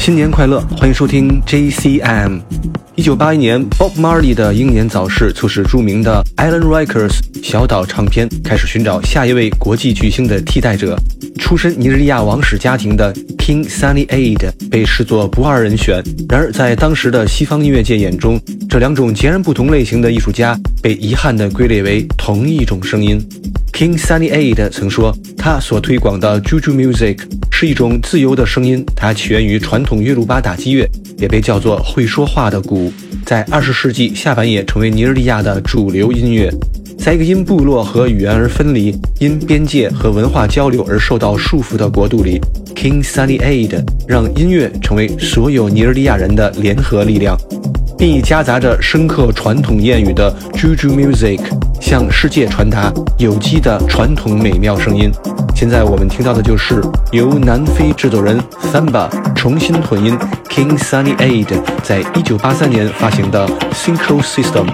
新年快乐！欢迎收听 JCM。一九八一年，Bob Marley 的英年早逝，促使著名的 Island Records 小岛唱片开始寻找下一位国际巨星的替代者。出身尼日利亚王室家庭的 King Sunny Ade 被视作不二人选。然而，在当时的西方音乐界眼中，这两种截然不同类型的艺术家被遗憾地归类为同一种声音。King Sunny Aid 曾说，他所推广的 Juju Music 是一种自由的声音，它起源于传统约鲁巴打击乐，也被叫做会说话的鼓，在二十世纪下半叶成为尼日利亚的主流音乐。在一个因部落和语言而分离、因边界和文化交流而受到束缚的国度里，King Sunny ad 让音乐成为所有尼日利亚人的联合力量，并以夹杂着深刻传统谚语的 Juju Music 向世界传达有机的传统美妙声音。现在我们听到的就是由南非制作人 Samba 重新混音 King Sunny ad 在一九八三年发行的 Synchro System。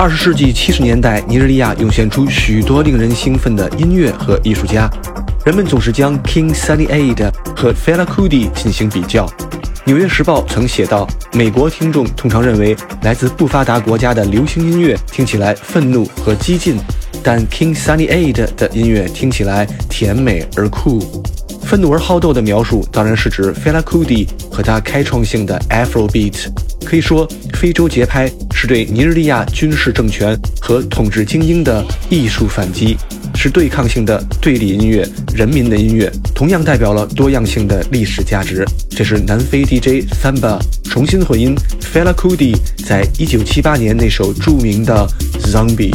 二十世纪七十年代，尼日利亚涌现出许多令人兴奋的音乐和艺术家。人们总是将 King Sunny Ade 和 Fela Kuti 进行比较。《纽约时报》曾写道：“美国听众通常认为来自不发达国家的流行音乐听起来愤怒和激进，但 King Sunny Ade 的音乐听起来甜美而酷。”愤怒而好斗的描述当然是指 Fela Kuti 和他开创性的 Afrobeat。可以说，非洲节拍是对尼日利亚军事政权和统治精英的艺术反击，是对抗性的对立音乐，人民的音乐，同样代表了多样性的历史价值。这是南非 DJ Samba 重新混音 Fela Kuti 在一九七八年那首著名的 Zombie。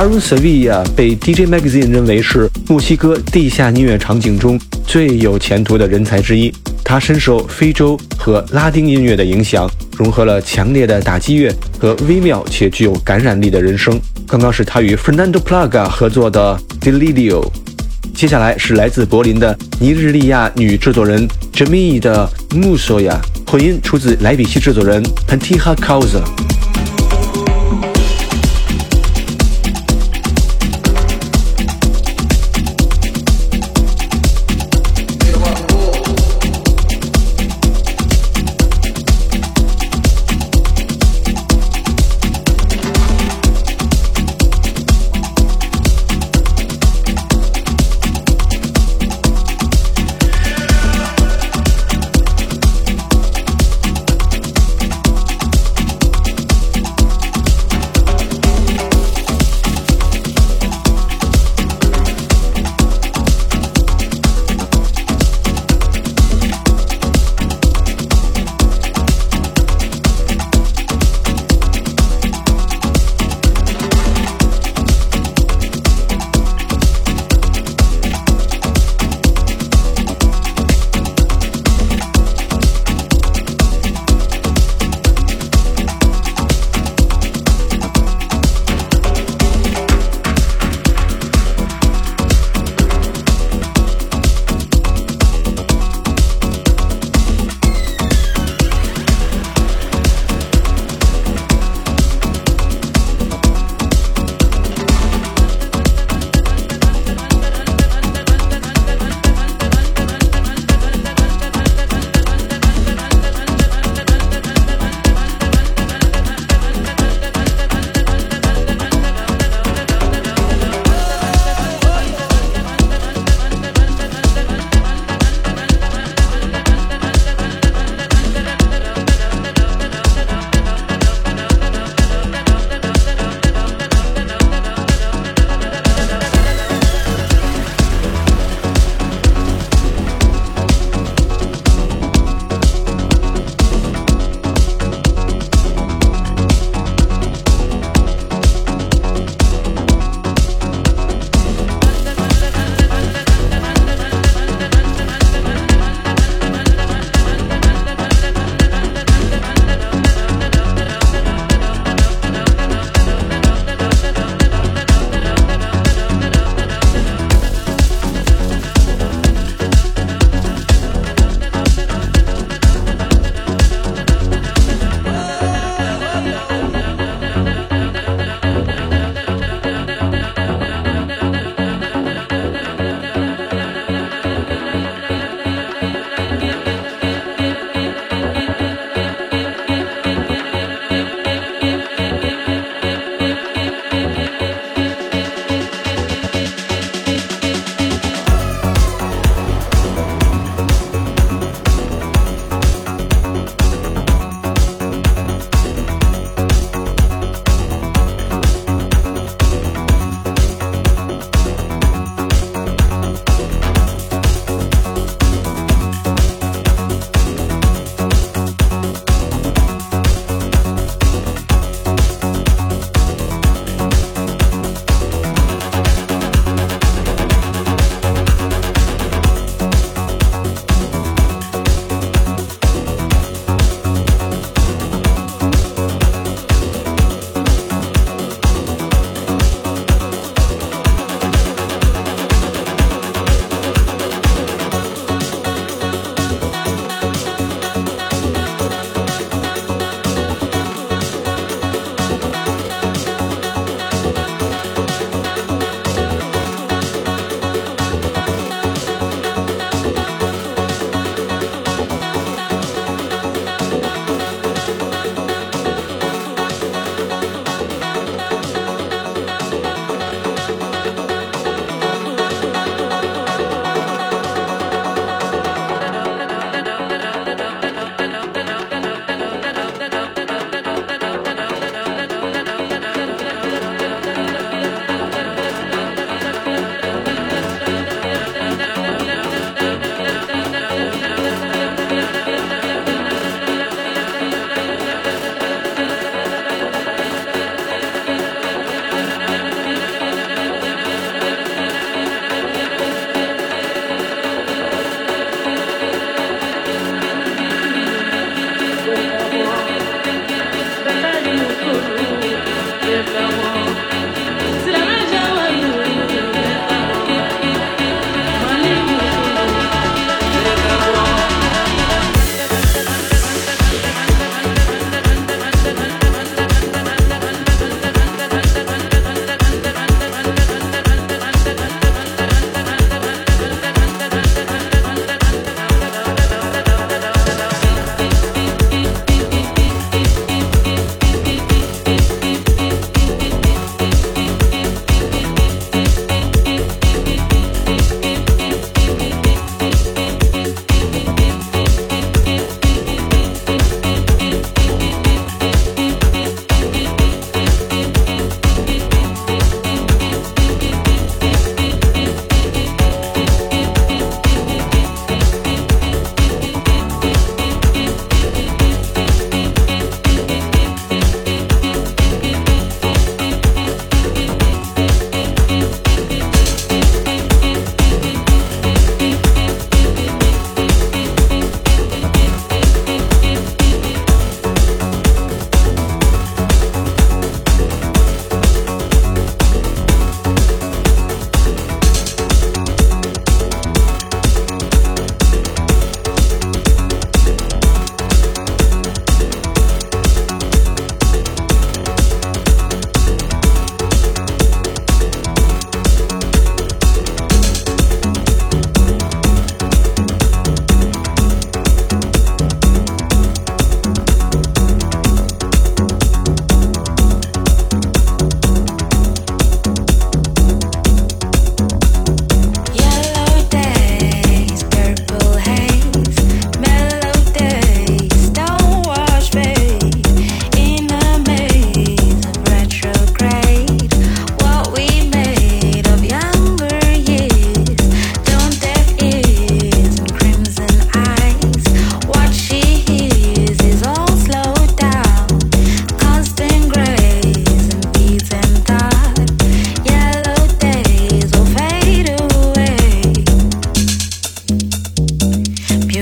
Aaron Sevilla 被 DJ Magazine 认为是墨西哥地下音乐场景中最有前途的人才之一。他深受非洲和拉丁音乐的影响，融合了强烈的打击乐和微妙且具有感染力的人声。刚刚是他与 Fernando Plaga 合作的 Delirio。接下来是来自柏林的尼日利亚女制作人 Jamie 的 Musoya，混音出自莱比锡制作人 Pantiha Kausa。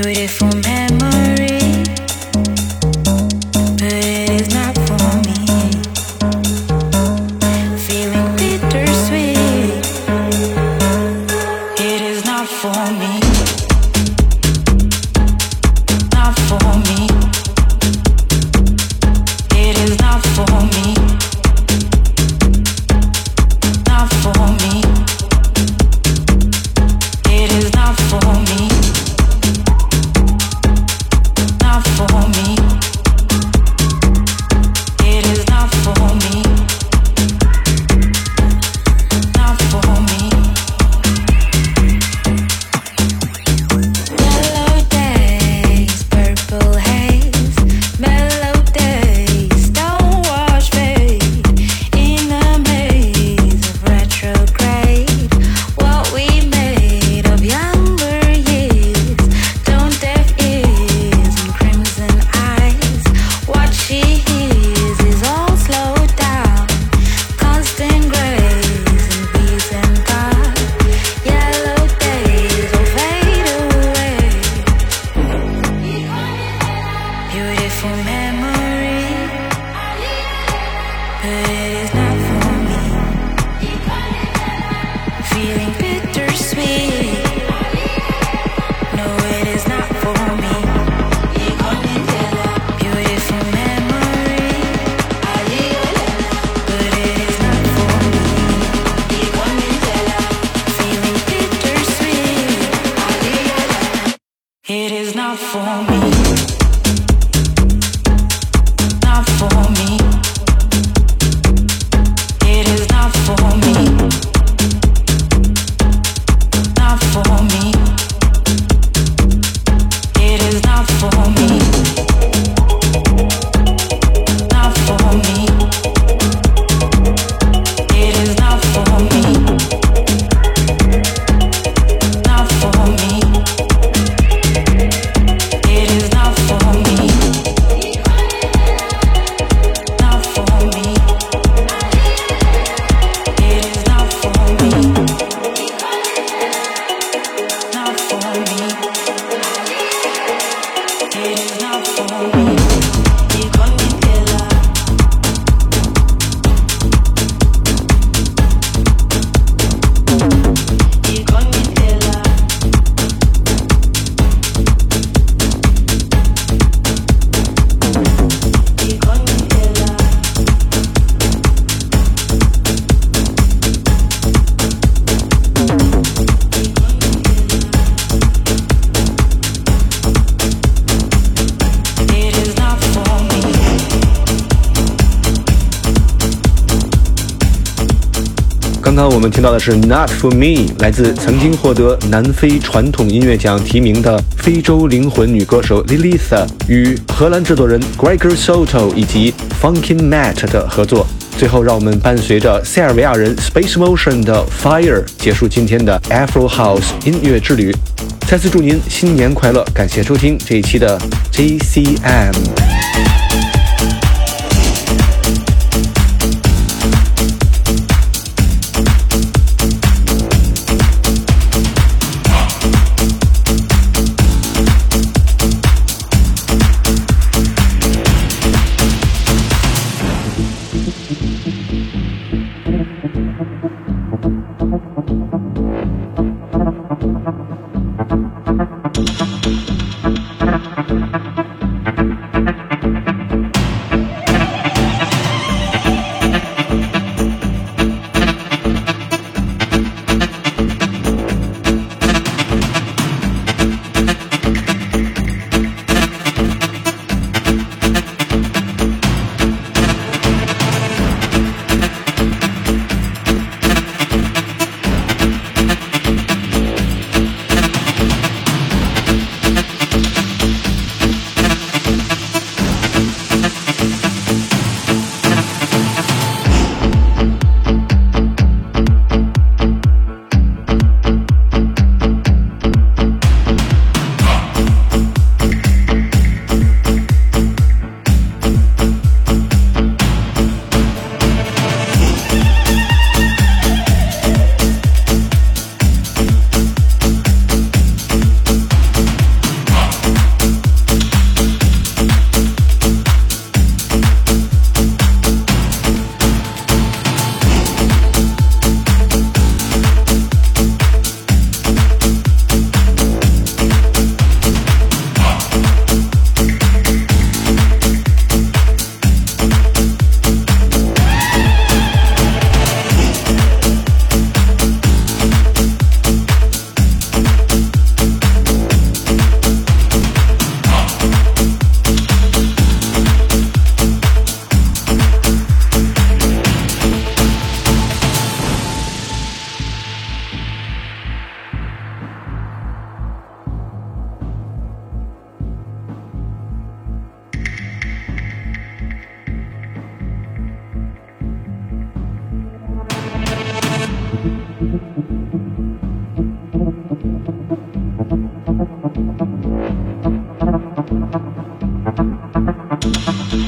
beautiful man. 刚我们听到的是《Not for Me》，来自曾经获得南非传统音乐奖提名的非洲灵魂女歌手 Lilitha 与荷兰制作人 Gregor Soto 以及 Funkin Matt 的合作。最后，让我们伴随着塞尔维亚人 Space Motion 的 Fire 结束今天的 Afro House 音乐之旅。再次祝您新年快乐！感谢收听这一期的 JCM。Thank you.